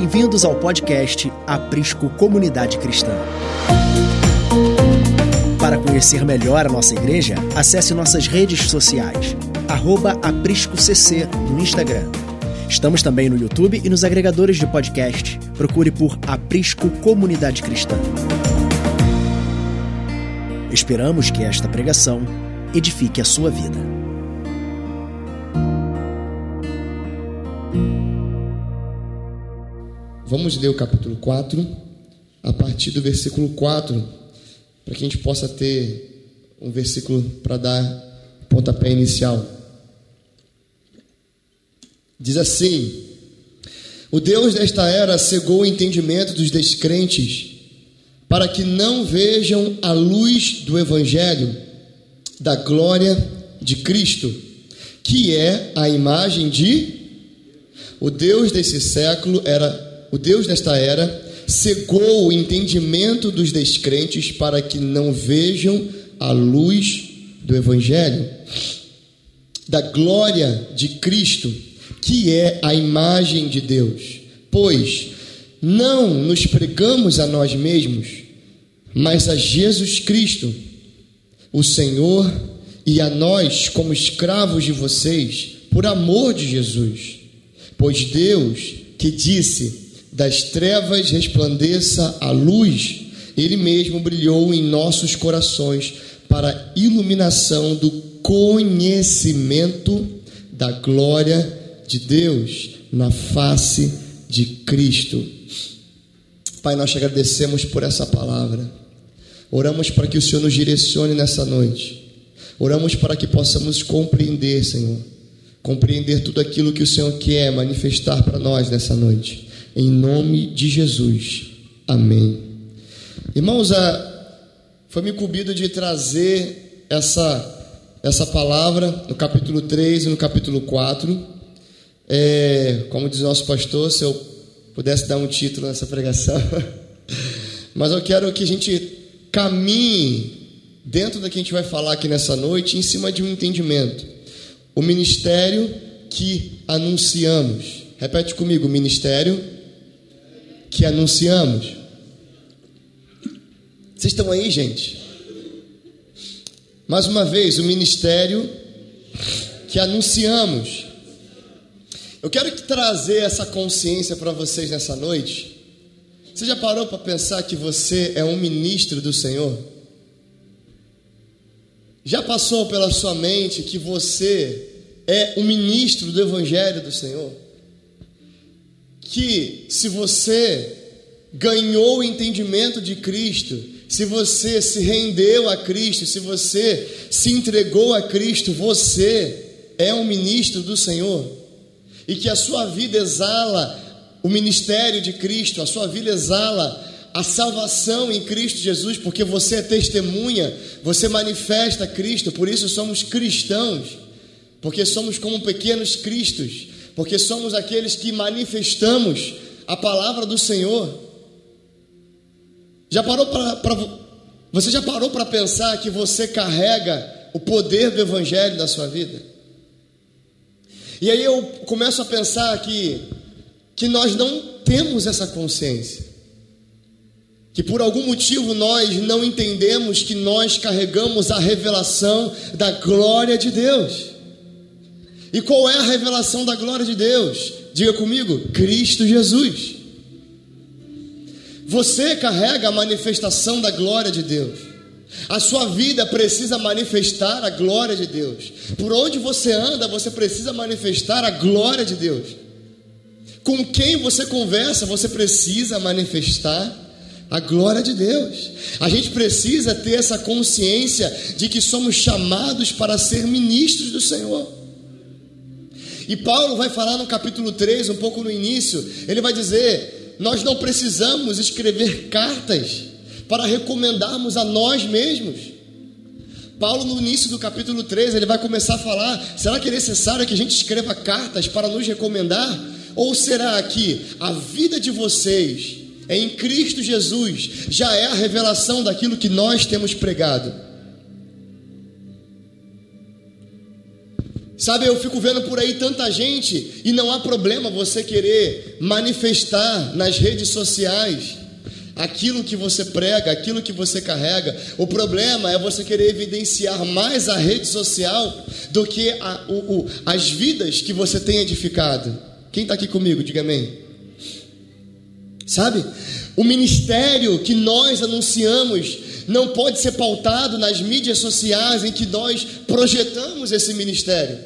Bem-vindos ao podcast Aprisco Comunidade Cristã. Para conhecer melhor a nossa igreja, acesse nossas redes sociais, ApriscoCC no Instagram. Estamos também no YouTube e nos agregadores de podcast. Procure por Aprisco Comunidade Cristã. Esperamos que esta pregação edifique a sua vida. Vamos ler o capítulo 4, a partir do versículo 4, para que a gente possa ter um versículo para dar pontapé inicial. Diz assim: O Deus desta era cegou o entendimento dos descrentes, para que não vejam a luz do Evangelho, da glória de Cristo, que é a imagem de. O Deus desse século era o Deus desta era, cegou o entendimento dos descrentes para que não vejam a luz do Evangelho, da glória de Cristo, que é a imagem de Deus. Pois não nos pregamos a nós mesmos, mas a Jesus Cristo, o Senhor, e a nós como escravos de vocês, por amor de Jesus. Pois Deus, que disse: das trevas resplandeça a luz, ele mesmo brilhou em nossos corações para a iluminação do conhecimento da glória de Deus na face de Cristo. Pai, nós te agradecemos por essa palavra. Oramos para que o Senhor nos direcione nessa noite. Oramos para que possamos compreender, Senhor. Compreender tudo aquilo que o Senhor quer manifestar para nós nessa noite em nome de Jesus. Amém. Irmãos, foi me incumbido de trazer essa, essa palavra no capítulo 3 e no capítulo 4. É, como diz o nosso pastor, se eu pudesse dar um título nessa pregação. Mas eu quero que a gente caminhe dentro da que a gente vai falar aqui nessa noite, em cima de um entendimento. O ministério que anunciamos. Repete comigo: ministério que anunciamos. Vocês estão aí, gente? Mais uma vez, o ministério que anunciamos. Eu quero trazer essa consciência para vocês nessa noite. Você já parou para pensar que você é um ministro do Senhor? Já passou pela sua mente que você é um ministro do Evangelho do Senhor? Que se você ganhou o entendimento de Cristo, se você se rendeu a Cristo, se você se entregou a Cristo, você é um ministro do Senhor. E que a sua vida exala o ministério de Cristo, a sua vida exala a salvação em Cristo Jesus, porque você é testemunha, você manifesta Cristo, por isso somos cristãos, porque somos como pequenos cristos porque somos aqueles que manifestamos a palavra do Senhor. Já parou para você já parou para pensar que você carrega o poder do evangelho na sua vida? E aí eu começo a pensar que que nós não temos essa consciência. Que por algum motivo nós não entendemos que nós carregamos a revelação da glória de Deus. E qual é a revelação da glória de Deus? Diga comigo: Cristo Jesus. Você carrega a manifestação da glória de Deus. A sua vida precisa manifestar a glória de Deus. Por onde você anda, você precisa manifestar a glória de Deus. Com quem você conversa, você precisa manifestar a glória de Deus. A gente precisa ter essa consciência de que somos chamados para ser ministros do Senhor. E Paulo vai falar no capítulo 3, um pouco no início, ele vai dizer: Nós não precisamos escrever cartas para recomendarmos a nós mesmos. Paulo, no início do capítulo 3, ele vai começar a falar: será que é necessário que a gente escreva cartas para nos recomendar? Ou será que a vida de vocês em Cristo Jesus já é a revelação daquilo que nós temos pregado? Sabe, eu fico vendo por aí tanta gente e não há problema você querer manifestar nas redes sociais aquilo que você prega, aquilo que você carrega. O problema é você querer evidenciar mais a rede social do que a, o, o, as vidas que você tem edificado. Quem está aqui comigo? Diga amém. Sabe? O ministério que nós anunciamos não pode ser pautado nas mídias sociais em que nós projetamos esse ministério.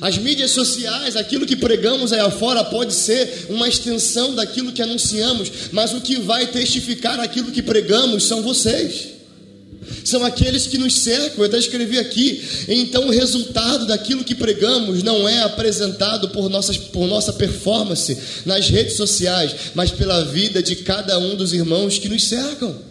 As mídias sociais, aquilo que pregamos aí afora pode ser uma extensão daquilo que anunciamos, mas o que vai testificar aquilo que pregamos são vocês. São aqueles que nos cercam, eu até escrevi aqui. Então, o resultado daquilo que pregamos não é apresentado por, nossas, por nossa performance nas redes sociais, mas pela vida de cada um dos irmãos que nos cercam.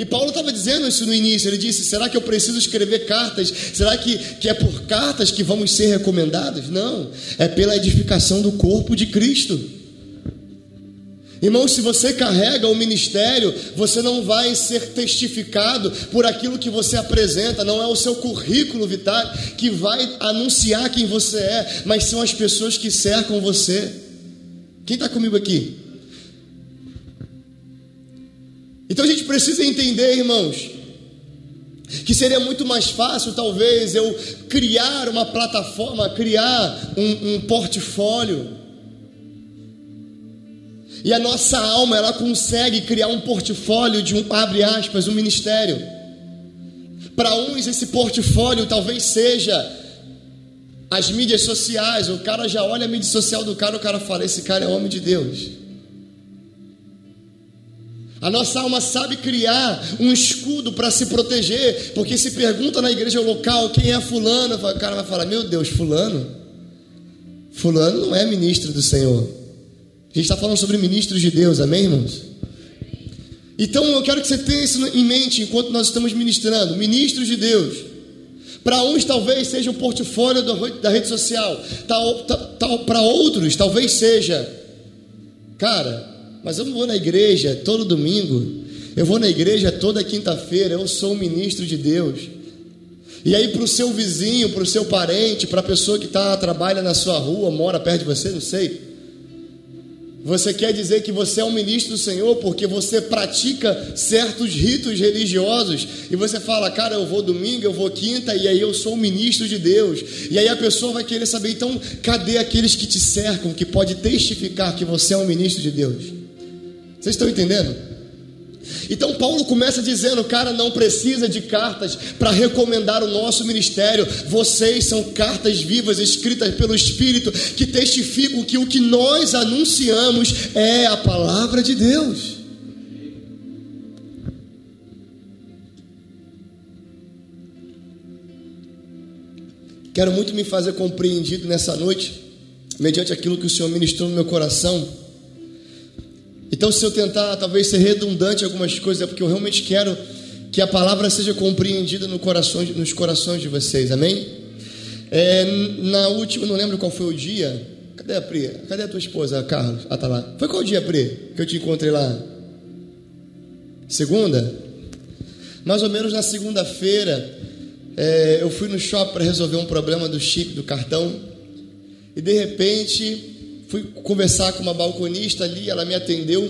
E Paulo estava dizendo isso no início. Ele disse: será que eu preciso escrever cartas? Será que, que é por cartas que vamos ser recomendados? Não, é pela edificação do corpo de Cristo. Irmão, se você carrega o ministério, você não vai ser testificado por aquilo que você apresenta, não é o seu currículo vital que vai anunciar quem você é, mas são as pessoas que cercam você. Quem está comigo aqui? Então a gente precisa entender, irmãos, que seria muito mais fácil, talvez, eu criar uma plataforma, criar um, um portfólio. E a nossa alma, ela consegue criar um portfólio de um, abre aspas, um ministério. Para uns, esse portfólio talvez seja as mídias sociais. O cara já olha a mídia social do cara, o cara fala: esse cara é homem de Deus. A nossa alma sabe criar um escudo para se proteger, porque se pergunta na igreja local quem é fulano, o cara vai falar: Meu Deus, fulano? Fulano não é ministro do Senhor. A gente está falando sobre ministros de Deus, amém, irmãos? Então eu quero que você tenha isso em mente enquanto nós estamos ministrando. Ministros de Deus. Para uns talvez seja o portfólio da rede social, para outros talvez seja, cara, mas eu não vou na igreja todo domingo. Eu vou na igreja toda quinta-feira. Eu sou um ministro de Deus. E aí, para o seu vizinho, para o seu parente, para a pessoa que tá, trabalha na sua rua, mora perto de você, não sei. Você quer dizer que você é um ministro do Senhor porque você pratica certos ritos religiosos e você fala, cara, eu vou domingo, eu vou quinta e aí eu sou um ministro de Deus. E aí a pessoa vai querer saber, então, cadê aqueles que te cercam, que pode testificar que você é um ministro de Deus? Vocês estão entendendo? Então Paulo começa dizendo, cara, não precisa de cartas para recomendar o nosso ministério. Vocês são cartas vivas escritas pelo Espírito que testificam que o que nós anunciamos é a palavra de Deus. Quero muito me fazer compreendido nessa noite, mediante aquilo que o Senhor ministrou no meu coração então, se eu tentar talvez ser redundante em algumas coisas, é porque eu realmente quero que a palavra seja compreendida no coração, nos corações de vocês, amém? É, na última, não lembro qual foi o dia. Cadê a Pri? Cadê a tua esposa, Carlos? Ah, tá lá. Foi qual dia, Pri, que eu te encontrei lá? Segunda? Mais ou menos na segunda-feira, é, eu fui no shopping para resolver um problema do chip do cartão. E de repente, fui conversar com uma balconista ali, ela me atendeu.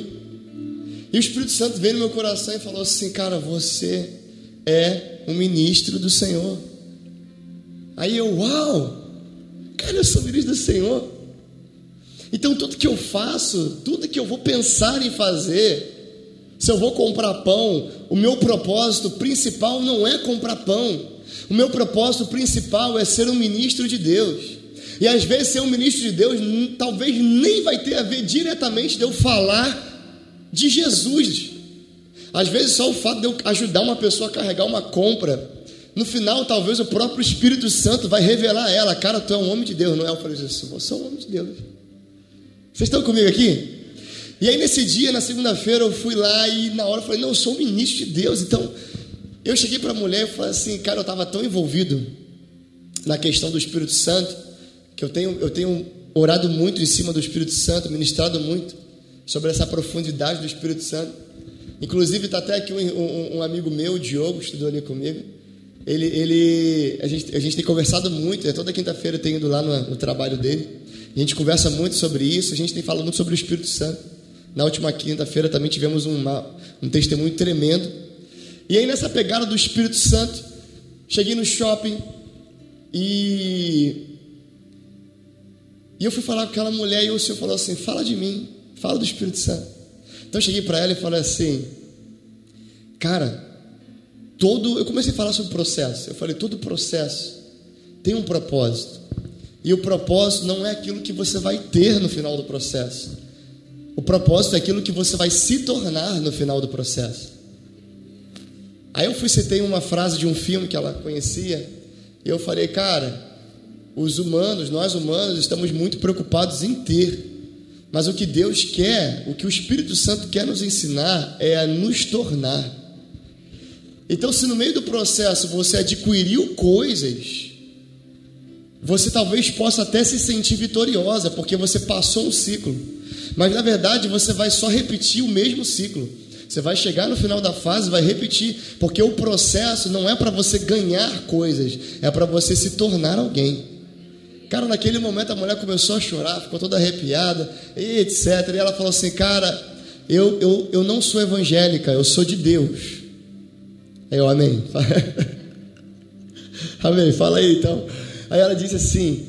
E o Espírito Santo veio no meu coração e falou assim: Cara, você é um ministro do Senhor. Aí eu, uau, cara, eu sou ministro do Senhor. Então tudo que eu faço, tudo que eu vou pensar em fazer, se eu vou comprar pão, o meu propósito principal não é comprar pão. O meu propósito principal é ser um ministro de Deus. E às vezes ser um ministro de Deus talvez nem vai ter a ver diretamente de eu falar de Jesus. Às vezes só o fato de eu ajudar uma pessoa a carregar uma compra, no final talvez o próprio Espírito Santo vai revelar a ela, cara, tu é um homem de Deus, não é? Eu falei assim, você é um homem de Deus. Vocês estão comigo aqui? E aí nesse dia, na segunda-feira, eu fui lá e na hora eu falei, não, eu sou um ministro de Deus. Então, eu cheguei para a mulher e falei assim, cara, eu estava tão envolvido na questão do Espírito Santo, que eu tenho, eu tenho orado muito em cima do Espírito Santo, ministrado muito sobre essa profundidade do Espírito Santo. Inclusive, está até aqui um, um, um, amigo meu, o Diogo, estudou ali comigo. ele, ele a, gente, a gente tem conversado muito, né? toda quinta-feira eu tenho ido lá no, no trabalho dele, a gente conversa muito sobre isso, a gente tem falado muito sobre o Espírito Santo. Na última quinta-feira também tivemos uma, um testemunho tremendo. E aí, nessa pegada do Espírito Santo, cheguei no shopping e. E eu fui falar com aquela mulher e o Senhor falou assim: fala de mim, fala do Espírito Santo. Então eu cheguei para ela e falei assim: cara, todo. Eu comecei a falar sobre processo. Eu falei: todo processo tem um propósito. E o propósito não é aquilo que você vai ter no final do processo. O propósito é aquilo que você vai se tornar no final do processo. Aí eu fui citei uma frase de um filme que ela conhecia, e eu falei, cara, os humanos, nós humanos, estamos muito preocupados em ter. Mas o que Deus quer, o que o Espírito Santo quer nos ensinar é a nos tornar. Então, se no meio do processo você adquiriu coisas, você talvez possa até se sentir vitoriosa, porque você passou um ciclo. Mas na verdade você vai só repetir o mesmo ciclo. Você vai chegar no final da fase, vai repetir, porque o processo não é para você ganhar coisas, é para você se tornar alguém. Cara, naquele momento a mulher começou a chorar, ficou toda arrepiada, e etc. E ela falou assim: Cara, eu, eu, eu não sou evangélica, eu sou de Deus. Aí eu, amém. amém, fala aí então. Aí ela disse assim: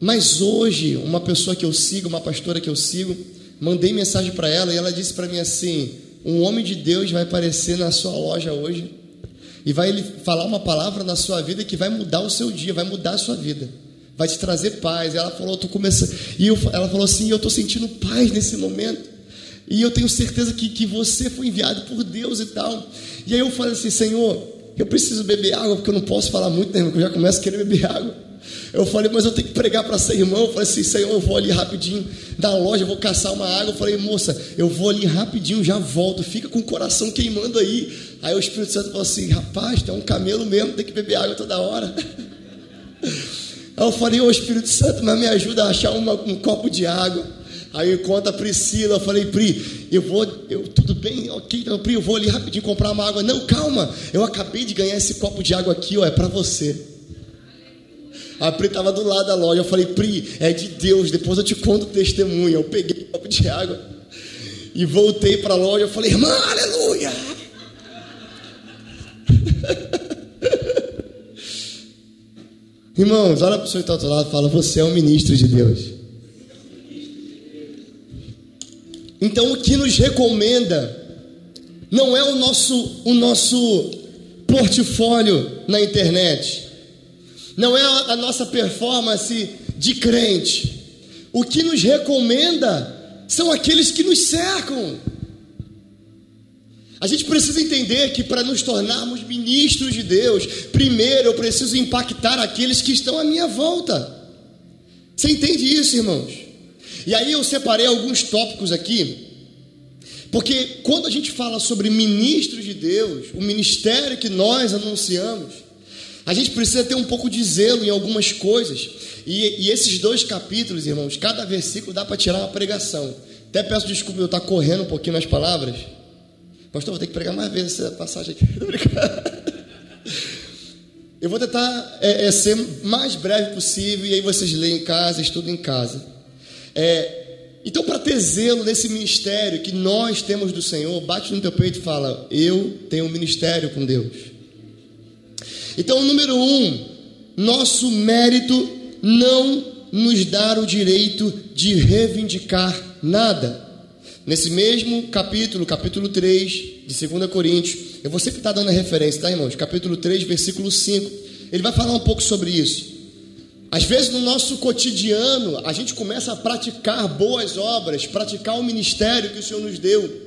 Mas hoje, uma pessoa que eu sigo, uma pastora que eu sigo, mandei mensagem para ela e ela disse para mim assim: Um homem de Deus vai aparecer na sua loja hoje e vai falar uma palavra na sua vida que vai mudar o seu dia, vai mudar a sua vida, vai te trazer paz. Ela falou: tô começando. E eu, ela falou assim: Eu estou sentindo paz nesse momento. E eu tenho certeza que, que você foi enviado por Deus e tal. E aí eu falei assim: Senhor, eu preciso beber água, porque eu não posso falar muito, né, eu já começo a querer beber água. Eu falei, mas eu tenho que pregar para ser irmão. Eu falei assim, Senhor, eu vou ali rapidinho da loja, vou caçar uma água. Eu falei, moça, eu vou ali rapidinho, já volto. Fica com o coração queimando aí. Aí o Espírito Santo falou assim, rapaz, é um camelo mesmo, tem que beber água toda hora. Aí eu falei, ô Espírito Santo, mas me ajuda a achar uma, um copo de água. Aí conta a Priscila, eu falei, Pri, eu vou, eu, tudo bem, ok, então, Pri, eu vou ali rapidinho comprar uma água. Não, calma, eu acabei de ganhar esse copo de água aqui, ó, é para você. A Pri estava do lado da loja, eu falei, Pri, é de Deus, depois eu te conto o testemunho. Eu peguei o copo de água e voltei para a loja, eu falei, irmã, aleluia! Irmãos, olha para o pessoa que está outro lado e fala, você é um ministro de Deus. Então o que nos recomenda não é o nosso, o nosso portfólio na internet, não é a nossa performance de crente. O que nos recomenda são aqueles que nos cercam. A gente precisa entender que para nos tornarmos ministros de Deus, primeiro eu preciso impactar aqueles que estão à minha volta. Você entende isso, irmãos? E aí eu separei alguns tópicos aqui, porque quando a gente fala sobre ministros de Deus, o ministério que nós anunciamos, a gente precisa ter um pouco de zelo em algumas coisas. E, e esses dois capítulos, irmãos, cada versículo dá para tirar uma pregação. Até peço desculpa eu estar correndo um pouquinho nas palavras. Pastor, vou ter que pregar mais vezes essa passagem aqui. Eu vou tentar é, é, ser mais breve possível e aí vocês leem em casa, estudem em casa. É, então, para ter zelo nesse ministério que nós temos do Senhor, bate no teu peito e fala: Eu tenho um ministério com Deus. Então, número um, nosso mérito não nos dá o direito de reivindicar nada. Nesse mesmo capítulo, capítulo 3 de 2 Coríntios, eu vou sempre estar dando a referência, tá, irmãos? Capítulo 3, versículo 5. Ele vai falar um pouco sobre isso. Às vezes no nosso cotidiano, a gente começa a praticar boas obras, praticar o ministério que o Senhor nos deu.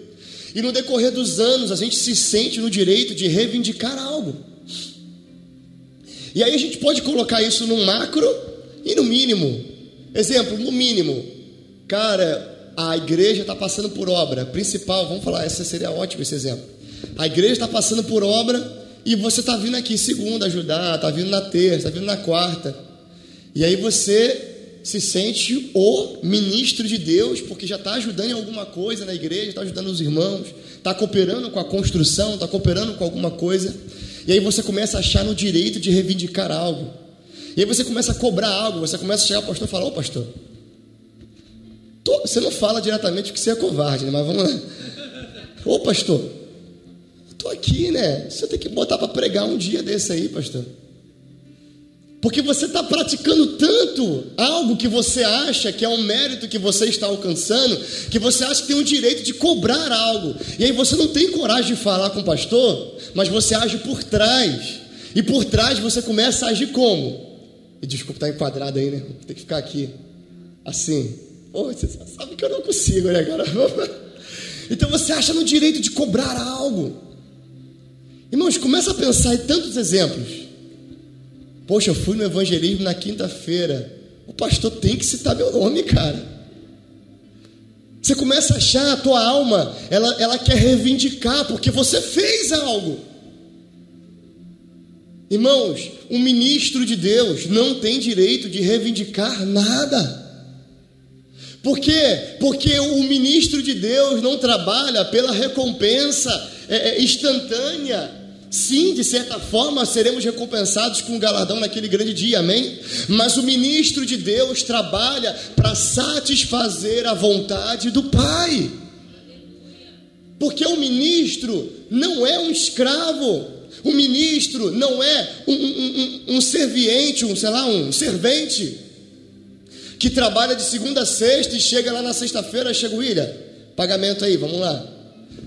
E no decorrer dos anos, a gente se sente no direito de reivindicar algo. E aí a gente pode colocar isso no macro e no mínimo. Exemplo, no mínimo, cara, a igreja está passando por obra principal, vamos falar, esse seria ótimo esse exemplo. A igreja está passando por obra e você está vindo aqui segunda ajudar, está vindo na terça, está vindo na quarta. E aí você se sente o ministro de Deus, porque já está ajudando em alguma coisa na igreja, está ajudando os irmãos, está cooperando com a construção, está cooperando com alguma coisa. E aí você começa a achar no direito de reivindicar algo. E aí você começa a cobrar algo, você começa a chegar ao pastor e falar, ô pastor, tô... você não fala diretamente que você é covarde, né? mas vamos lá. Ô pastor, estou aqui, né? Você tem que botar para pregar um dia desse aí, pastor. Porque você está praticando tanto algo que você acha que é um mérito que você está alcançando, que você acha que tem o direito de cobrar algo. E aí você não tem coragem de falar com o pastor, mas você age por trás. E por trás você começa a agir como? Desculpa estar tá enquadrado aí, né? Tem que ficar aqui. Assim. Pô, você sabe que eu não consigo, né, cara? Então você acha no direito de cobrar algo. Irmãos, começa a pensar em tantos exemplos. Poxa, eu fui no evangelismo na quinta-feira. O pastor tem que citar meu nome, cara. Você começa a achar a tua alma, ela, ela quer reivindicar, porque você fez algo. Irmãos, um ministro de Deus não tem direito de reivindicar nada. Por quê? Porque o ministro de Deus não trabalha pela recompensa é, é instantânea Sim, de certa forma seremos recompensados com um galardão naquele grande dia, amém? Mas o ministro de Deus trabalha para satisfazer a vontade do Pai. Porque o ministro não é um escravo, o ministro não é um, um, um, um serviente, um, sei lá, um servente que trabalha de segunda a sexta e chega lá na sexta-feira, chega o William, pagamento aí, vamos lá.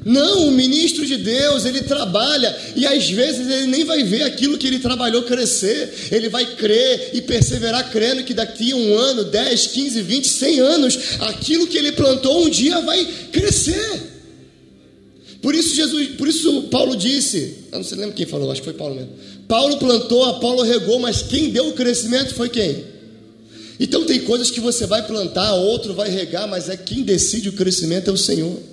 Não, o ministro de Deus, ele trabalha e às vezes ele nem vai ver aquilo que ele trabalhou crescer. Ele vai crer e perseverar crendo que daqui a um ano, 10, 15, 20, 100 anos, aquilo que ele plantou um dia vai crescer. Por isso Jesus, por isso Paulo disse, eu não sei lembra quem falou, acho que foi Paulo mesmo. Paulo plantou, Apolo regou, mas quem deu o crescimento foi quem? Então tem coisas que você vai plantar, outro vai regar, mas é quem decide o crescimento é o Senhor.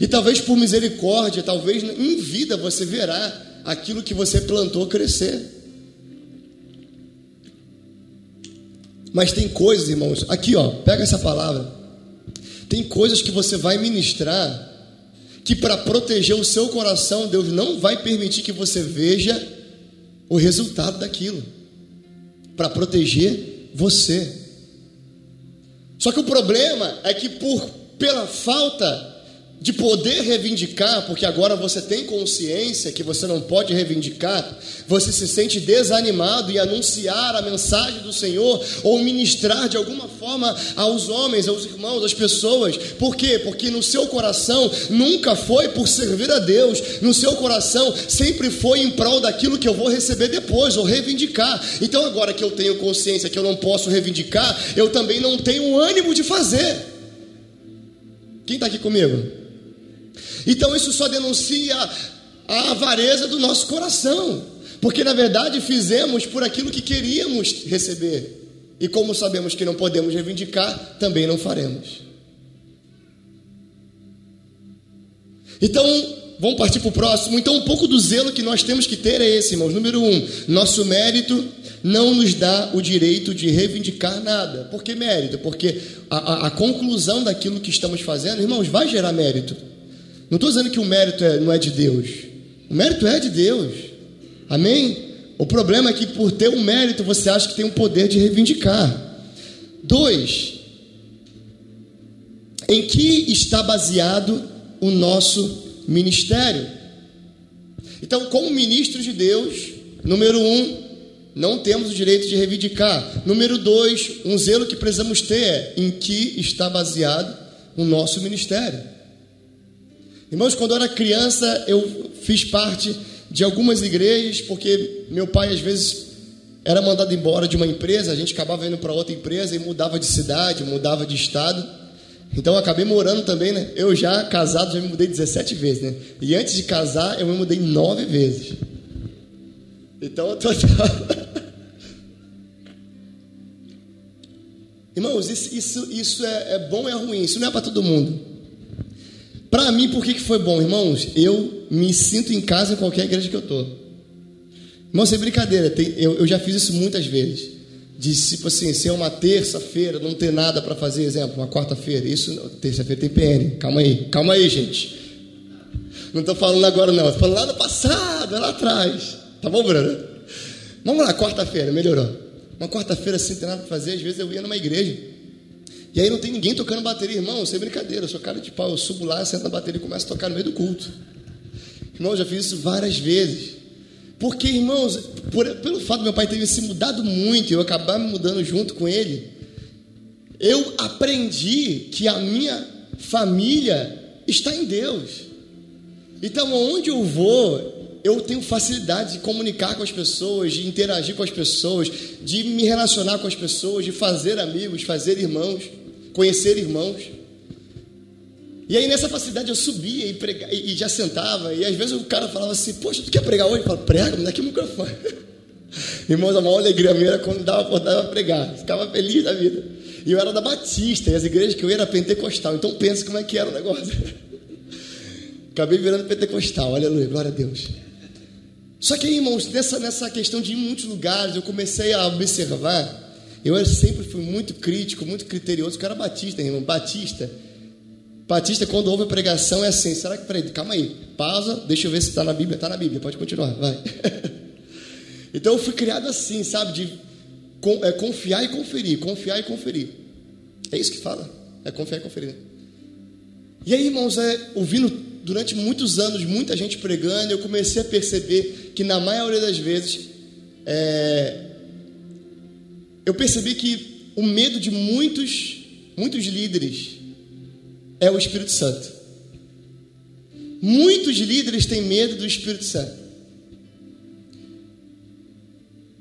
E talvez por misericórdia, talvez em vida você verá aquilo que você plantou crescer. Mas tem coisas, irmãos, aqui ó, pega essa palavra. Tem coisas que você vai ministrar que para proteger o seu coração, Deus não vai permitir que você veja o resultado daquilo. Para proteger você. Só que o problema é que por pela falta de poder reivindicar, porque agora você tem consciência que você não pode reivindicar, você se sente desanimado em anunciar a mensagem do Senhor ou ministrar de alguma forma aos homens, aos irmãos, às pessoas. Por quê? Porque no seu coração nunca foi por servir a Deus, no seu coração sempre foi em prol daquilo que eu vou receber depois ou reivindicar. Então agora que eu tenho consciência que eu não posso reivindicar, eu também não tenho ânimo de fazer. Quem está aqui comigo? Então isso só denuncia a avareza do nosso coração, porque na verdade fizemos por aquilo que queríamos receber. E como sabemos que não podemos reivindicar, também não faremos. Então, vamos partir para o próximo. Então, um pouco do zelo que nós temos que ter é esse, irmãos. Número um, nosso mérito não nos dá o direito de reivindicar nada. Por que mérito? Porque a, a, a conclusão daquilo que estamos fazendo, irmãos, vai gerar mérito. Não estou dizendo que o mérito é, não é de Deus. O mérito é de Deus. Amém? O problema é que por ter um mérito você acha que tem o um poder de reivindicar. Dois, em que está baseado o nosso ministério? Então, como ministros de Deus, número um, não temos o direito de reivindicar. Número dois, um zelo que precisamos ter é em que está baseado o nosso ministério. Irmãos, quando eu era criança, eu fiz parte de algumas igrejas, porque meu pai às vezes era mandado embora de uma empresa, a gente acabava indo para outra empresa e mudava de cidade, mudava de estado. Então eu acabei morando também, né? Eu já casado, já me mudei 17 vezes, né? E antes de casar, eu me mudei nove vezes. Então eu tô. Irmãos, isso, isso, isso é, é bom e é ruim, isso não é para todo mundo. Para mim, por que, que foi bom, irmãos? Eu me sinto em casa em qualquer igreja que eu estou. Irmão, sem brincadeira, tem, eu, eu, já fiz isso muitas vezes. De tipo assim, ser uma terça-feira, não ter nada para fazer, exemplo, uma quarta-feira. Isso, terça-feira tem PN. Calma aí, calma aí, gente. Não estou falando agora, não. Estou falando lá no passado, lá atrás. Tá bom, Bruno? Vamos lá, quarta-feira, melhorou. Uma quarta-feira sem ter nada para fazer, às vezes eu ia numa igreja. E aí não tem ninguém tocando bateria, irmão, sem brincadeira, eu sou cara de pau, eu subo lá, sento na bateria e começo a tocar no meio do culto. Irmão, eu já fiz isso várias vezes. Porque, irmãos, por, pelo fato meu pai ter se mudado muito, eu acabar me mudando junto com ele, eu aprendi que a minha família está em Deus. Então, onde eu vou, eu tenho facilidade de comunicar com as pessoas, de interagir com as pessoas, de me relacionar com as pessoas, de fazer amigos, fazer irmãos, conhecer irmãos. E aí nessa facilidade eu subia e, prega, e, já sentava, e às vezes o cara falava assim, poxa, tu quer pregar hoje? Eu falava, prega, me dá aqui o microfone. Irmãos, a maior alegria minha era quando dava oportunidade para pregar, ficava feliz da vida. E eu era da Batista, e as igrejas que eu ia era pentecostal, então pensa como é que era o negócio. Acabei virando pentecostal, aleluia, glória a Deus. Só que aí, irmãos, nessa, nessa questão de ir em muitos lugares, eu comecei a observar. Eu sempre fui muito crítico, muito criterioso, que eu era batista, irmão. Batista Batista, quando ouve a pregação, é assim: será que, peraí, calma aí, pausa, deixa eu ver se está na Bíblia. Está na Bíblia, pode continuar, vai. então eu fui criado assim, sabe, de é, confiar e conferir, confiar e conferir. É isso que fala, é confiar e conferir. Né? E aí, irmãos, é, ouvindo durante muitos anos muita gente pregando, eu comecei a perceber que na maioria das vezes é, eu percebi que o medo de muitos, muitos líderes é o Espírito Santo. Muitos líderes têm medo do Espírito Santo.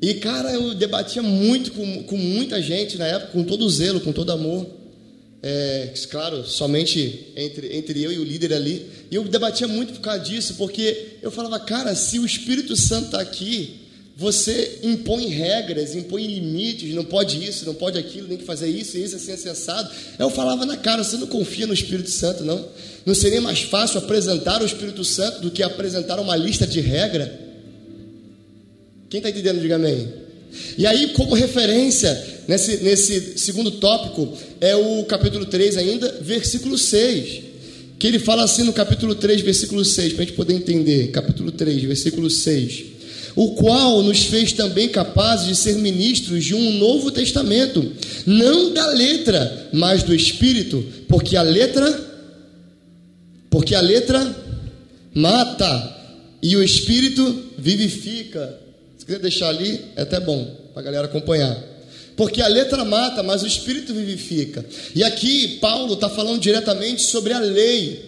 E, cara, eu debatia muito com, com muita gente na época, com todo zelo, com todo amor. É, claro, somente entre, entre eu e o líder ali. E eu debatia muito por causa disso, porque eu falava, cara, se o Espírito Santo está aqui, você impõe regras, impõe limites, não pode isso, não pode aquilo, tem que fazer isso, isso, assim, acessado. Eu falava na cara, você não confia no Espírito Santo, não? Não seria mais fácil apresentar o Espírito Santo do que apresentar uma lista de regra? Quem está entendendo, diga amém. E aí, como referência, nesse, nesse segundo tópico, é o capítulo 3 ainda, versículo 6. Que ele fala assim no capítulo 3, versículo 6, para a gente poder entender. Capítulo 3, versículo 6 o qual nos fez também capazes de ser ministros de um novo testamento, não da letra, mas do espírito, porque a letra porque a letra mata e o espírito vivifica. Se quiser deixar ali, é até bom para a galera acompanhar. Porque a letra mata, mas o espírito vivifica. E aqui Paulo está falando diretamente sobre a lei,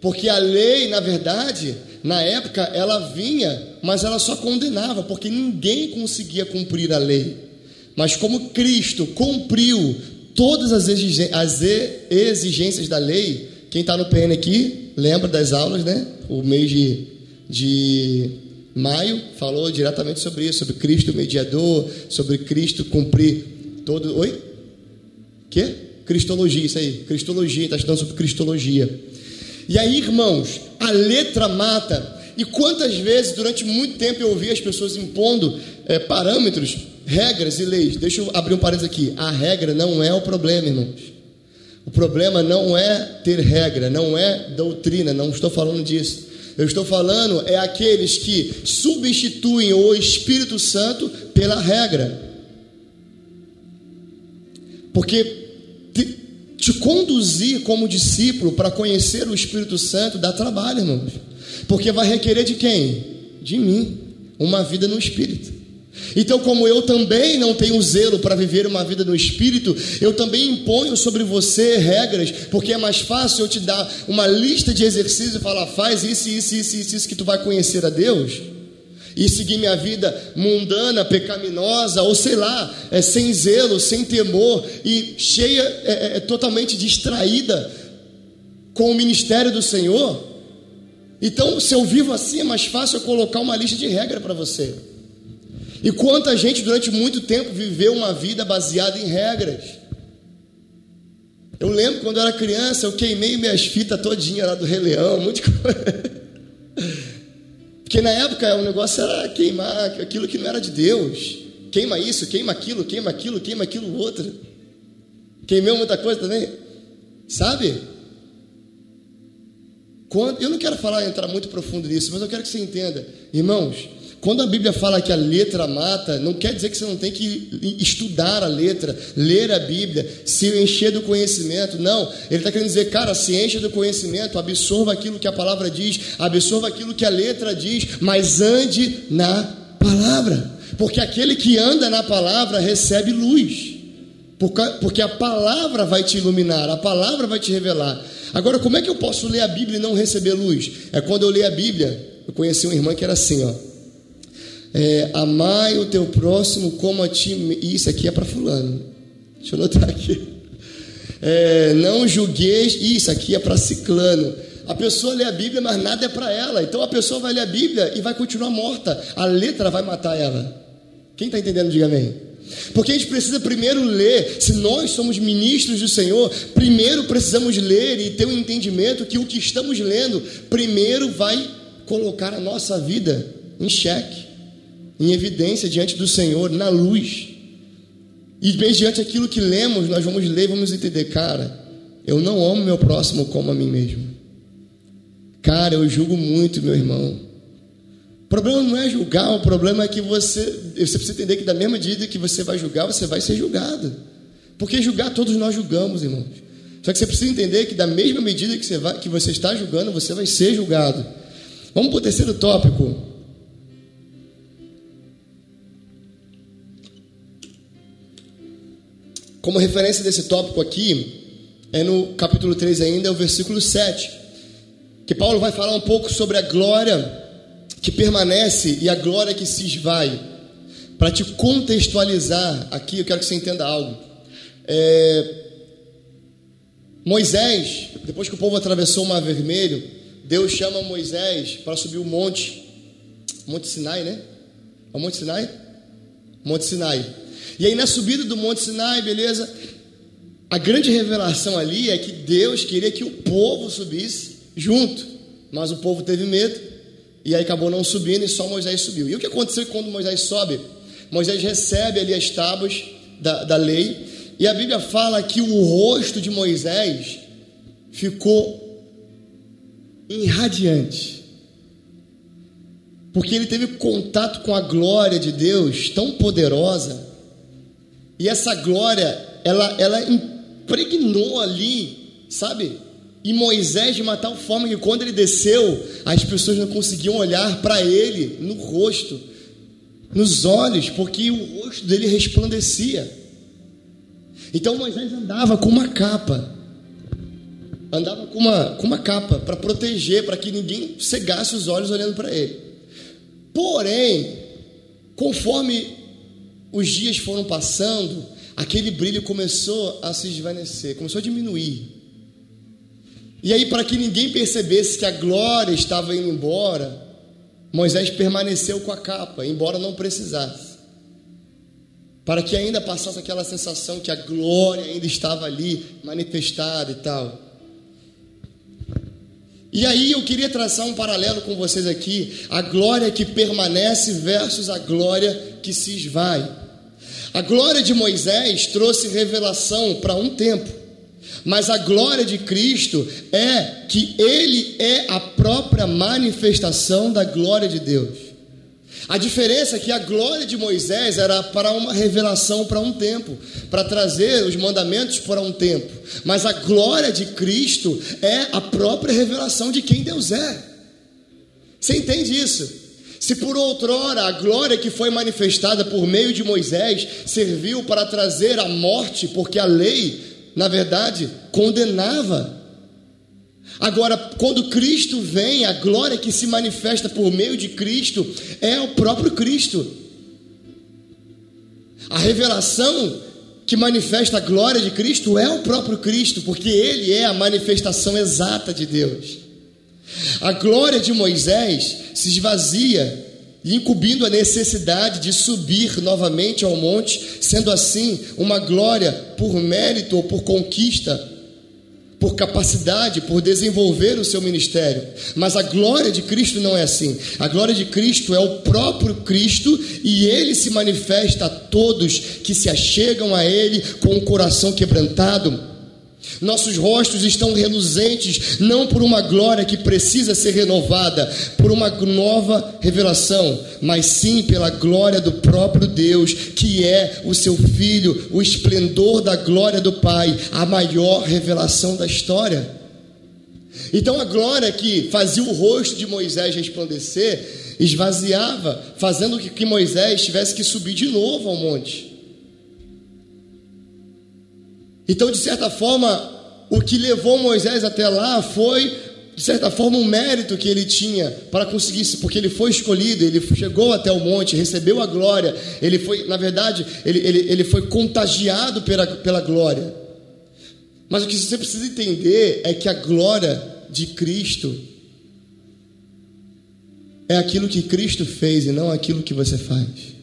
porque a lei, na verdade, na época ela vinha, mas ela só condenava, porque ninguém conseguia cumprir a lei. Mas como Cristo cumpriu todas as exigências da lei, quem está no PN aqui, lembra das aulas, né? O mês de, de maio falou diretamente sobre isso, sobre Cristo mediador, sobre Cristo cumprir todo. Oi? Que? Cristologia, isso aí. Cristologia, está estudando sobre Cristologia. E aí, irmãos, a letra mata. E quantas vezes, durante muito tempo, eu ouvi as pessoas impondo é, parâmetros, regras e leis. Deixa eu abrir um parênteses aqui. A regra não é o problema, irmãos. O problema não é ter regra, não é doutrina, não estou falando disso. Eu estou falando é aqueles que substituem o Espírito Santo pela regra. Porque te conduzir como discípulo para conhecer o Espírito Santo dá trabalho, irmãos. Porque vai requerer de quem? De mim, uma vida no Espírito. Então, como eu também não tenho zelo para viver uma vida no Espírito, eu também imponho sobre você regras, porque é mais fácil eu te dar uma lista de exercícios e falar, faz isso, isso, isso, isso, isso que tu vai conhecer a Deus e seguir minha vida mundana, pecaminosa, ou sei lá, é, sem zelo, sem temor e cheia, é, é, é, totalmente distraída com o ministério do Senhor. Então, se eu vivo assim, é mais fácil eu colocar uma lista de regra para você. E quanta gente durante muito tempo viveu uma vida baseada em regras. Eu lembro quando eu era criança, eu queimei minhas fitas todinha lá do Rei Leão, muito coisa. Porque na época o negócio era queimar aquilo que não era de Deus. Queima isso, queima aquilo, queima aquilo, queima aquilo outro. Queimei muita coisa também. Sabe? Quando, eu não quero falar, entrar muito profundo nisso, mas eu quero que você entenda. Irmãos, Quando a Bíblia fala que a letra mata, não quer dizer que você não tem que estudar a letra, ler a Bíblia, se encher do conhecimento. Não, ele está querendo dizer, cara, se encha do conhecimento, absorva aquilo que a palavra diz, absorva aquilo que a letra diz, mas ande na palavra, porque aquele que anda na palavra recebe luz, porque a palavra vai te iluminar, a palavra vai te revelar. Agora, como é que eu posso ler a Bíblia e não receber luz? É quando eu leio a Bíblia, eu conheci uma irmã que era assim, ó. É, amai o teu próximo como a ti. Isso aqui é para fulano. Deixa eu anotar aqui. É, não julgueis. Isso aqui é para ciclano. A pessoa lê a Bíblia, mas nada é para ela. Então a pessoa vai ler a Bíblia e vai continuar morta. A letra vai matar ela. Quem está entendendo, diga amém. Porque a gente precisa primeiro ler, se nós somos ministros do Senhor, primeiro precisamos ler e ter um entendimento que o que estamos lendo, primeiro vai colocar a nossa vida em xeque, em evidência diante do Senhor, na luz. E mediante aquilo que lemos, nós vamos ler vamos entender, cara, eu não amo meu próximo como a mim mesmo. Cara, eu julgo muito meu irmão. O problema não é julgar, o problema é que você, você precisa entender que da mesma medida que você vai julgar, você vai ser julgado. Porque julgar todos nós julgamos, irmãos. Só que você precisa entender que da mesma medida que você, vai, que você está julgando, você vai ser julgado. Vamos para o terceiro tópico. Como referência desse tópico aqui, é no capítulo 3 ainda, é o versículo 7, que Paulo vai falar um pouco sobre a glória que permanece e a glória que se esvai. Para te contextualizar aqui, eu quero que você entenda algo. É, Moisés, depois que o povo atravessou o Mar Vermelho, Deus chama Moisés para subir o monte, Monte Sinai, né? É o Monte Sinai? Monte Sinai. E aí na subida do Monte Sinai, beleza? A grande revelação ali é que Deus queria que o povo subisse junto, mas o povo teve medo e aí acabou não subindo e só Moisés subiu. E o que aconteceu quando Moisés sobe? Moisés recebe ali as tábuas da, da lei, e a Bíblia fala que o rosto de Moisés ficou irradiante. Porque ele teve contato com a glória de Deus tão poderosa, e essa glória, ela, ela impregnou ali, sabe? E Moisés de uma tal forma que quando ele desceu, as pessoas não conseguiam olhar para ele no rosto, nos olhos, porque o rosto dele resplandecia. Então Moisés andava com uma capa, andava com uma, com uma capa para proteger, para que ninguém cegasse os olhos olhando para ele. Porém, conforme os dias foram passando, aquele brilho começou a se desvanecer, começou a diminuir. E aí, para que ninguém percebesse que a glória estava indo embora, Moisés permaneceu com a capa, embora não precisasse. Para que ainda passasse aquela sensação que a glória ainda estava ali manifestada e tal. E aí eu queria traçar um paralelo com vocês aqui, a glória que permanece versus a glória que se esvai. A glória de Moisés trouxe revelação para um tempo. Mas a glória de Cristo é que Ele é a própria manifestação da glória de Deus. A diferença é que a glória de Moisés era para uma revelação para um tempo, para trazer os mandamentos para um tempo. Mas a glória de Cristo é a própria revelação de quem Deus é. Você entende isso? Se por outrora a glória que foi manifestada por meio de Moisés serviu para trazer a morte, porque a lei na verdade, condenava. Agora, quando Cristo vem, a glória que se manifesta por meio de Cristo é o próprio Cristo. A revelação que manifesta a glória de Cristo é o próprio Cristo, porque ele é a manifestação exata de Deus. A glória de Moisés se esvazia incumbindo a necessidade de subir novamente ao monte, sendo assim uma glória por mérito ou por conquista, por capacidade, por desenvolver o seu ministério. Mas a glória de Cristo não é assim. A glória de Cristo é o próprio Cristo e ele se manifesta a todos que se achegam a ele com o coração quebrantado Nossos rostos estão reluzentes, não por uma glória que precisa ser renovada, por uma nova revelação, mas sim pela glória do próprio Deus, que é o seu Filho, o esplendor da glória do Pai, a maior revelação da história. Então a glória que fazia o rosto de Moisés resplandecer, esvaziava, fazendo que Moisés tivesse que subir de novo ao monte. Então, de certa forma, o que levou Moisés até lá foi, de certa forma, um mérito que ele tinha para conseguir, porque ele foi escolhido, ele chegou até o monte, recebeu a glória, ele foi, na verdade, ele, ele, ele foi contagiado pela, pela glória. Mas o que você precisa entender é que a glória de Cristo é aquilo que Cristo fez e não aquilo que você faz.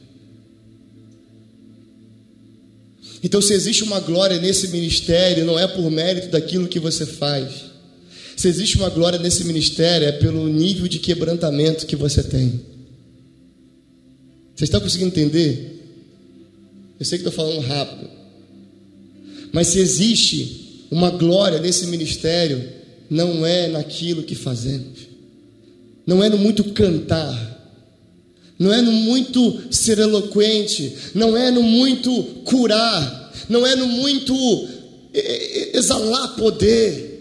Então, se existe uma glória nesse ministério, não é por mérito daquilo que você faz. Se existe uma glória nesse ministério, é pelo nível de quebrantamento que você tem. Vocês estão conseguindo entender? Eu sei que estou falando rápido. Mas se existe uma glória nesse ministério, não é naquilo que fazemos, não é no muito cantar, não é no muito ser eloquente, não é no muito curar, não é no muito exalar poder,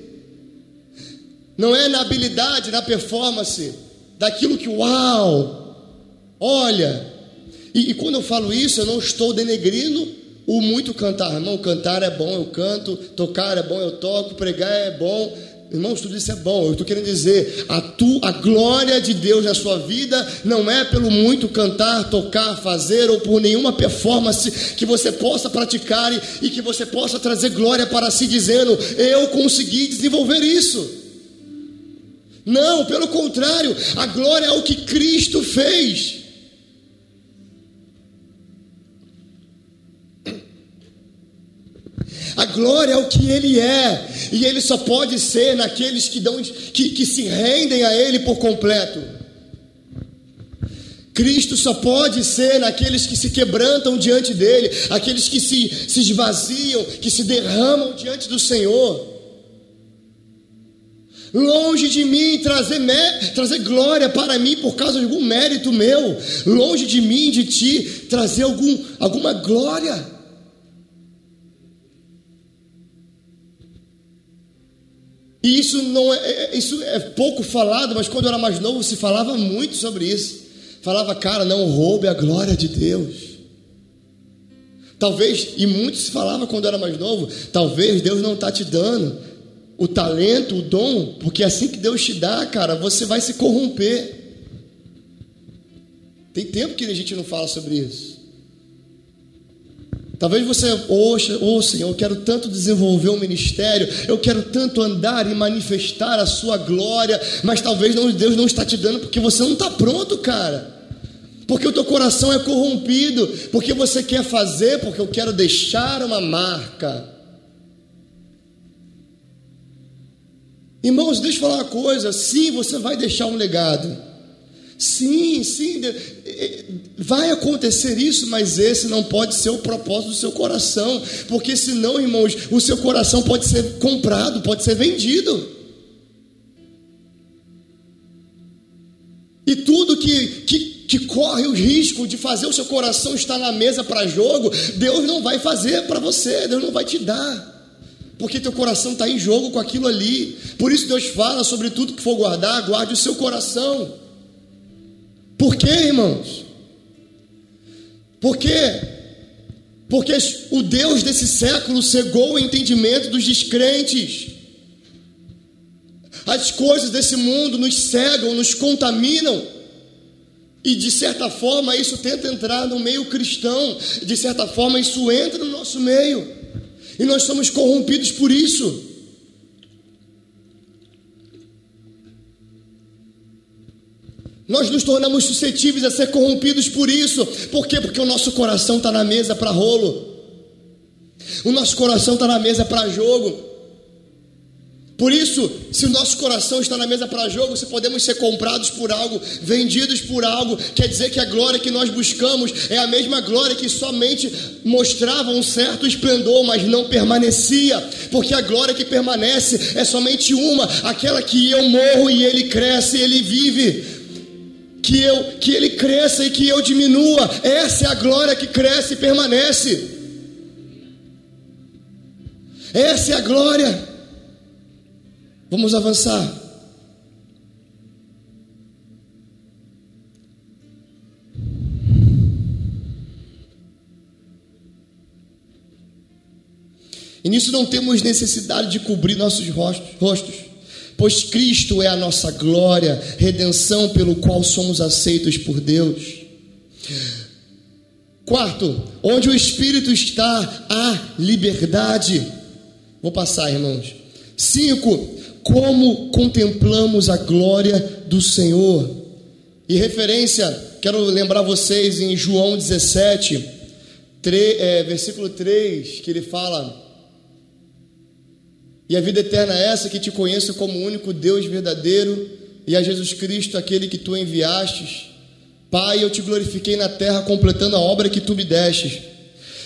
não é na habilidade, na performance, daquilo que, uau, olha. E, e quando eu falo isso, eu não estou denegrindo o muito cantar, irmão. Cantar é bom, eu canto, tocar é bom, eu toco, pregar é bom, Irmãos, tudo isso é bom. Eu estou querendo dizer, a, tu, a glória de Deus na sua vida não é pelo muito cantar, tocar, fazer ou por nenhuma performance que você possa praticar e, e que você possa trazer glória para si, dizendo: Eu consegui desenvolver isso. Não, pelo contrário, a glória é o que Cristo fez. A glória é o que Ele é, e Ele só pode ser naqueles que, dão, que, que se rendem a Ele por completo. Cristo só pode ser naqueles que se quebrantam diante dele, aqueles que se, se esvaziam, que se derramam diante do Senhor. Longe de mim trazer, trazer glória para mim por causa de algum mérito meu, longe de mim, de ti, trazer algum, alguma glória. E isso não é, é, isso é pouco falado, mas quando eu era mais novo se falava muito sobre isso. Falava, cara, não roube a glória de Deus. Talvez, e muito se falava quando eu era mais novo, talvez Deus não está te dando o talento, o dom, porque é assim que Deus te dá, cara, você vai se corromper. Tem tempo que a gente não fala sobre isso. Talvez você ouça, oh Senhor, eu quero tanto desenvolver o um ministério, eu quero tanto andar e manifestar a sua glória, mas talvez não, Deus não está te dando porque você não está pronto, cara. Porque o teu coração é corrompido, porque você quer fazer, porque eu quero deixar uma marca. Irmãos, deixa eu falar uma coisa: sim, você vai deixar um legado. Sim, sim, vai acontecer isso, mas esse não pode ser o propósito do seu coração, porque senão, irmãos, o seu coração pode ser comprado, pode ser vendido. E tudo que, que, que corre o risco de fazer o seu coração estar na mesa para jogo, Deus não vai fazer para você, Deus não vai te dar porque teu coração está em jogo com aquilo ali. Por isso Deus fala sobre tudo que for guardar, guarde o seu coração. Por quê, irmãos? Por quê? Porque o Deus desse século cegou o entendimento dos descrentes. As coisas desse mundo nos cegam, nos contaminam. E de certa forma isso tenta entrar no meio cristão, de certa forma isso entra no nosso meio. E nós somos corrompidos por isso. Nós nos tornamos suscetíveis a ser corrompidos por isso. Por quê? Porque o nosso coração está na mesa para rolo. O nosso coração está na mesa para jogo. Por isso, se o nosso coração está na mesa para jogo, se podemos ser comprados por algo, vendidos por algo, quer dizer que a glória que nós buscamos é a mesma glória que somente mostrava um certo esplendor, mas não permanecia, porque a glória que permanece é somente uma, aquela que eu morro e ele cresce, ele vive. Que eu, que ele cresça e que eu diminua. Essa é a glória que cresce e permanece. Essa é a glória. Vamos avançar. E nisso não temos necessidade de cobrir nossos rostos, pois Cristo é a nossa glória, redenção pelo qual somos aceitos por Deus. Quarto, onde o Espírito está, há liberdade. Vou passar, irmãos. Cinco, como contemplamos a glória do Senhor. E referência, quero lembrar vocês em João 17, 3, é, versículo 3, que ele fala: E a vida eterna é essa que te conheço como o único Deus verdadeiro e a Jesus Cristo, aquele que tu enviastes. Pai, eu te glorifiquei na terra, completando a obra que tu me destes.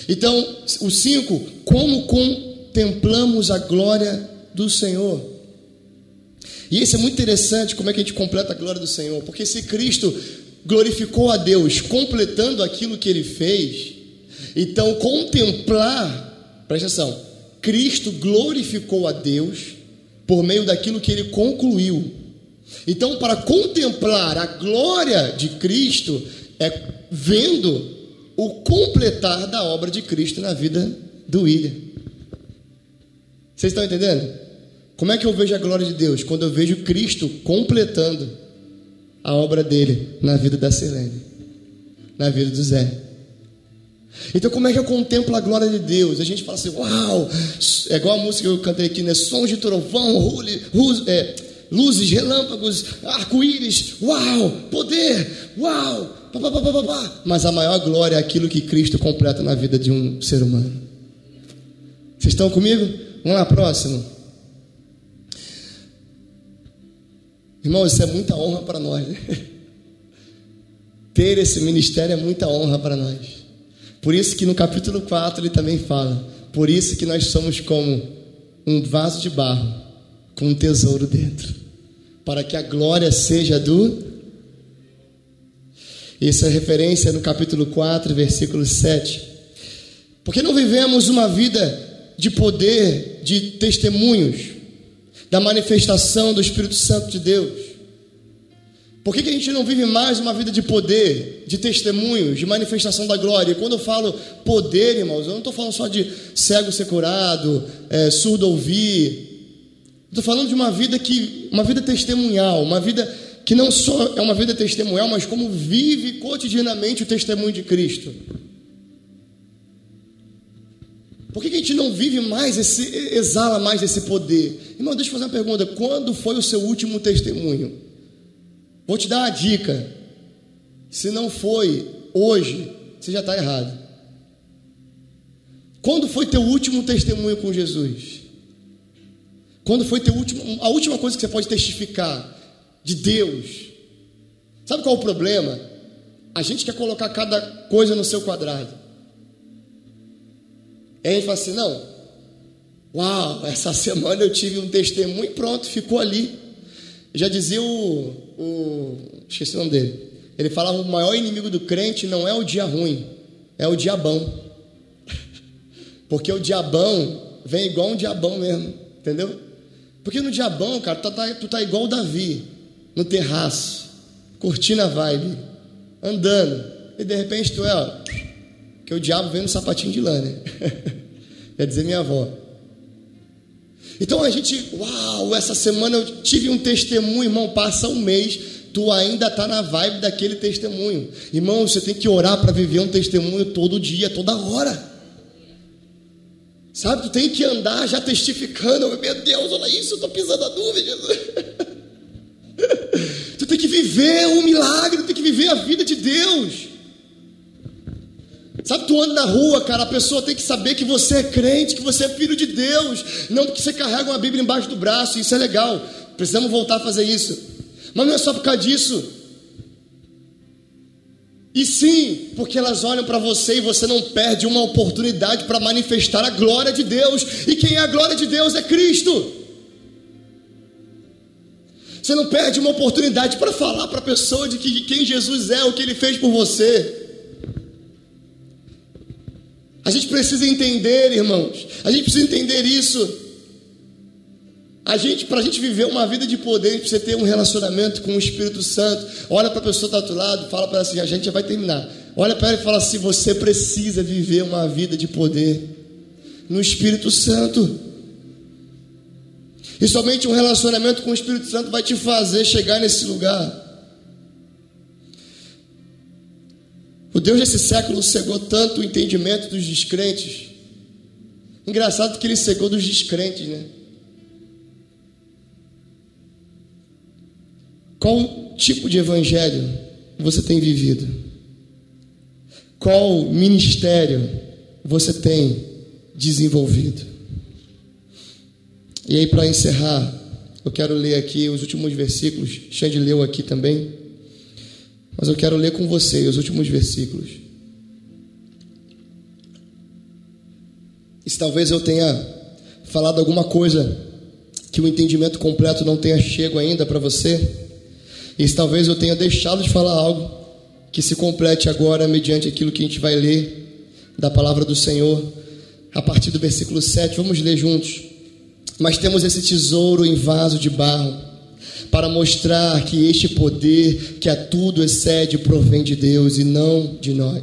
Então, o 5, como contemplamos a glória do Senhor. E isso é muito interessante, como é que a gente completa a glória do Senhor, porque se Cristo glorificou a Deus completando aquilo que ele fez, então contemplar, presta atenção, Cristo glorificou a Deus por meio daquilo que ele concluiu. Então, para contemplar a glória de Cristo, é vendo o completar da obra de Cristo na vida do William. Vocês estão entendendo? Como é que eu vejo a glória de Deus? Quando eu vejo Cristo completando a obra dele na vida da Selene, na vida do Zé. Então, como é que eu contemplo a glória de Deus? A gente fala assim, uau, é igual a música que eu cantei aqui, né? Sons de trovão, rule, é, luzes, relâmpagos, arco-íris, uau, poder, uau, pá, pá, pá, pá, Mas a maior glória é aquilo que Cristo completa na vida de um ser humano. Vocês estão comigo? Vamos lá, próximo. Irmão, isso é muita honra para nós. Né? Ter esse ministério é muita honra para nós. Por isso que no capítulo 4 ele também fala: por isso que nós somos como um vaso de barro com um tesouro dentro, para que a glória seja do. Essa é referência no capítulo 4, versículo 7. Porque não vivemos uma vida de poder, de testemunhos, da manifestação do Espírito Santo de Deus? Por que, que a gente não vive mais uma vida de poder, de testemunho, de manifestação da glória? E quando eu falo poder, irmãos, eu não estou falando só de cego ser curado, é, surdo ouvir. Estou falando de uma vida que, uma vida testemunhal, uma vida que não só é uma vida testemunhal, mas como vive cotidianamente o testemunho de Cristo. Por que, a gente não vive mais esse, exala mais esse poder? Irmão, deixa eu fazer uma pergunta: quando foi o seu último testemunho? Vou te dar uma dica. Se não foi hoje, você já está errado. Quando foi teu último testemunho com Jesus? Quando foi teu último, a última coisa que você pode testificar de Deus? Sabe qual é o problema? A gente quer colocar cada coisa no seu quadrado. Aí a gente fala assim: não, uau, essa semana eu tive um testemunho e pronto, ficou ali. Já dizia o, o. Esqueci o nome dele. Ele falava: o maior inimigo do crente não é o dia ruim, é o diabão. Porque o diabão vem igual um diabão mesmo, entendeu? Porque no diabão, cara, tu tá, tu tá igual o Davi, no terraço, curtindo a vibe, andando, e de repente tu é, ó, que o diabo vem no sapatinho de lã, né? Quer dizer minha avó. Então a gente, uau, essa semana eu tive um testemunho, irmão, passa um mês, tu ainda está na vibe daquele testemunho. Irmão, você tem que orar para viver um testemunho todo dia, toda hora. Sabe, tu tem que andar já testificando, meu Deus, olha isso, eu estou pisando a dúvida. tu tem que viver o um milagre, tu tem que viver a vida de Deus. Sabe, tu anda na rua, cara, a pessoa tem que saber que você é crente, que você é filho de Deus, não porque você carrega uma Bíblia embaixo do braço, isso é legal, precisamos voltar a fazer isso. Mas não é só por causa disso. E sim, porque elas olham para você e você não perde uma oportunidade para manifestar a glória de Deus. E quem é a glória de Deus é Cristo. Você não perde uma oportunidade para falar para a pessoa de que quem Jesus é, o que ele fez por você. A gente precisa entender, irmãos. A gente precisa entender isso. A gente, para a gente viver uma vida de poder, a gente precisa ter um relacionamento com o Espírito Santo. Olha para a pessoa que está do outro lado, fala para ela assim: a gente já vai terminar. Olha para ela e fala assim: você precisa viver uma vida de poder no Espírito Santo. E somente um relacionamento com o Espírito Santo vai te fazer chegar nesse lugar. O Deus desse século cegou tanto o entendimento dos descrentes. Engraçado que ele cegou dos descrentes, né? Qual tipo de evangelho você tem vivido? Qual ministério você tem desenvolvido? E aí, para encerrar, eu quero ler aqui os últimos versículos. Xande leu aqui também. Mas eu quero ler com você os últimos versículos. E se talvez eu tenha falado alguma coisa que o entendimento completo não tenha chego ainda para você, e se talvez eu tenha deixado de falar algo que se complete agora mediante aquilo que a gente vai ler da palavra do Senhor, a partir do versículo 7, vamos ler juntos. Mas temos esse tesouro em vaso de barro para mostrar que este poder que a tudo excede provém de Deus e não de nós.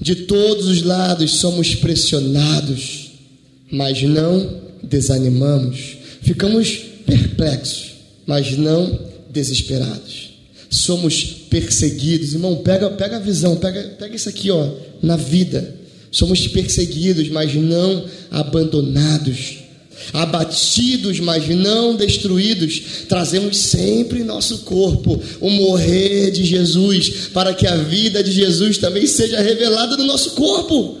De todos os lados somos pressionados, mas não desanimamos. Ficamos perplexos, mas não desesperados. Somos perseguidos, irmão. Pega, pega a visão, pega, pega isso aqui, ó, na vida. Somos perseguidos, mas não abandonados abatidos, mas não destruídos, trazemos sempre em nosso corpo o morrer de Jesus, para que a vida de Jesus também seja revelada no nosso corpo.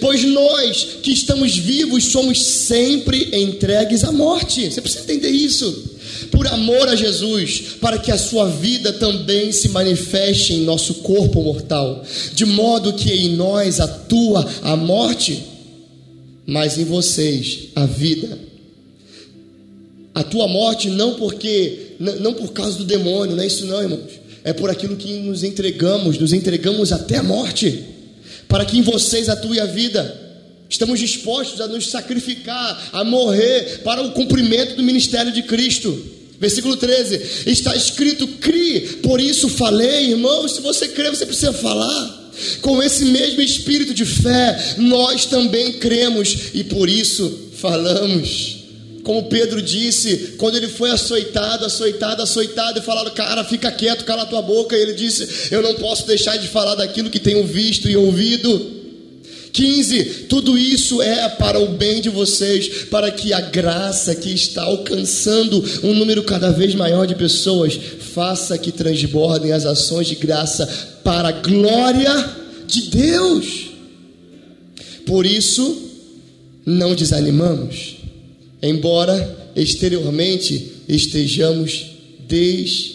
Pois nós que estamos vivos somos sempre entregues à morte. Você precisa entender isso. Por amor a Jesus, para que a sua vida também se manifeste em nosso corpo mortal, de modo que em nós atua a morte mas em vocês a vida. A tua morte não porque não por causa do demônio, não é isso não, irmãos. É por aquilo que nos entregamos, nos entregamos até a morte, para que em vocês atue a vida. Estamos dispostos a nos sacrificar, a morrer para o cumprimento do ministério de Cristo. Versículo 13: está escrito: crie, por isso falei, irmãos. Se você crê, você precisa falar. Com esse mesmo espírito de fé, nós também cremos e por isso falamos. Como Pedro disse, quando ele foi açoitado, açoitado, açoitado, e falaram, cara, fica quieto, cala tua boca. E ele disse: Eu não posso deixar de falar daquilo que tenho visto e ouvido. 15, tudo isso é para o bem de vocês, para que a graça que está alcançando um número cada vez maior de pessoas faça que transbordem as ações de graça para a glória de Deus. Por isso, não desanimamos, embora exteriormente estejamos des,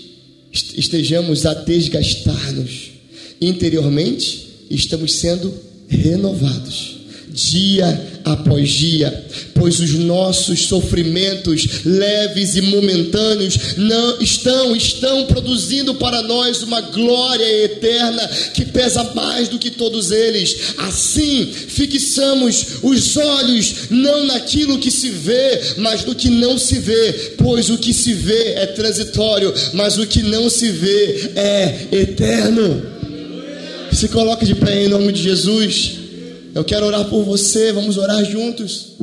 estejamos a desgastar-nos, interiormente estamos sendo renovados dia após dia, pois os nossos sofrimentos leves e momentâneos não estão estão produzindo para nós uma glória eterna que pesa mais do que todos eles. Assim, fixamos os olhos não naquilo que se vê, mas no que não se vê, pois o que se vê é transitório, mas o que não se vê é eterno. Se coloque de pé em nome de Jesus. Eu quero orar por você. Vamos orar juntos.